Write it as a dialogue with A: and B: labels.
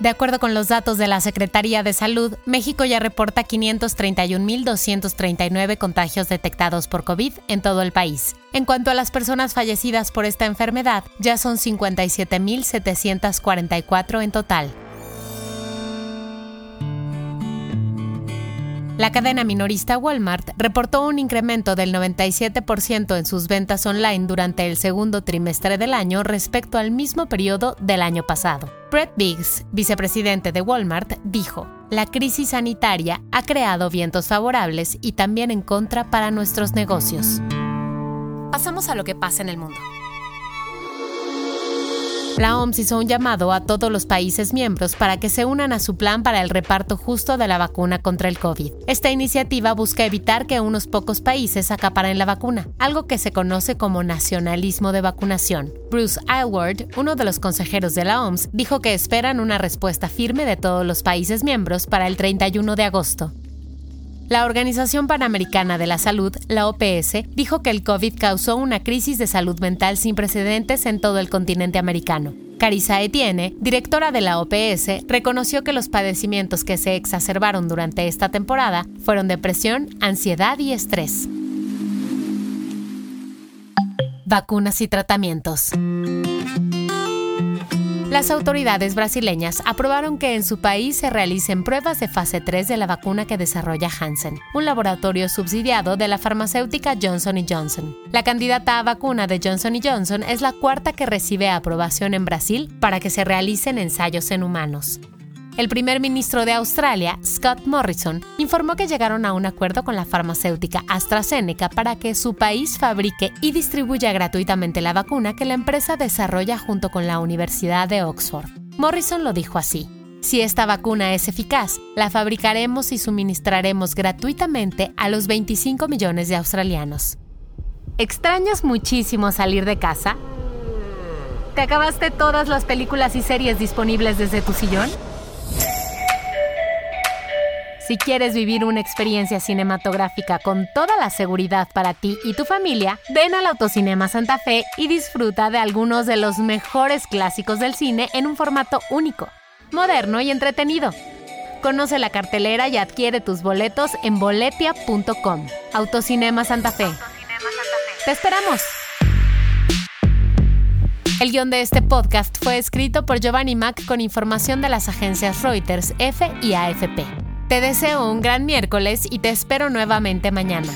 A: De acuerdo con los datos de la Secretaría de Salud, México ya reporta 531.239 contagios detectados por COVID en todo el país. En cuanto a las personas fallecidas por esta enfermedad, ya son 57.744 en total. La cadena minorista Walmart reportó un incremento del 97% en sus ventas online durante el segundo trimestre del año respecto al mismo periodo del año pasado. Brett Biggs, vicepresidente de Walmart, dijo, la crisis sanitaria ha creado vientos favorables y también en contra para nuestros negocios. Pasamos a lo que pasa en el mundo. La OMS hizo un llamado a todos los países miembros para que se unan a su plan para el reparto justo de la vacuna contra el COVID. Esta iniciativa busca evitar que unos pocos países acaparen la vacuna, algo que se conoce como nacionalismo de vacunación. Bruce Aylward, uno de los consejeros de la OMS, dijo que esperan una respuesta firme de todos los países miembros para el 31 de agosto. La Organización Panamericana de la Salud, la OPS, dijo que el COVID causó una crisis de salud mental sin precedentes en todo el continente americano. Carissa Etienne, directora de la OPS, reconoció que los padecimientos que se exacerbaron durante esta temporada fueron depresión, ansiedad y estrés. Vacunas y tratamientos. Las autoridades brasileñas aprobaron que en su país se realicen pruebas de fase 3 de la vacuna que desarrolla Hansen, un laboratorio subsidiado de la farmacéutica Johnson Johnson. La candidata a vacuna de Johnson Johnson es la cuarta que recibe aprobación en Brasil para que se realicen ensayos en humanos. El primer ministro de Australia, Scott Morrison, informó que llegaron a un acuerdo con la farmacéutica AstraZeneca para que su país fabrique y distribuya gratuitamente la vacuna que la empresa desarrolla junto con la Universidad de Oxford. Morrison lo dijo así. Si esta vacuna es eficaz, la fabricaremos y suministraremos gratuitamente a los 25 millones de australianos. ¿Extrañas muchísimo salir de casa? ¿Te acabaste todas las películas y series disponibles desde tu sillón? Si quieres vivir una experiencia cinematográfica con toda la seguridad para ti y tu familia, ven al Autocinema Santa Fe y disfruta de algunos de los mejores clásicos del cine en un formato único, moderno y entretenido. Conoce la cartelera y adquiere tus boletos en boletia.com. Autocinema Santa Fe. ¡Te esperamos! El guion de este podcast fue escrito por Giovanni Mac con información de las agencias Reuters, F y AFP. Te deseo un gran miércoles y te espero nuevamente mañana.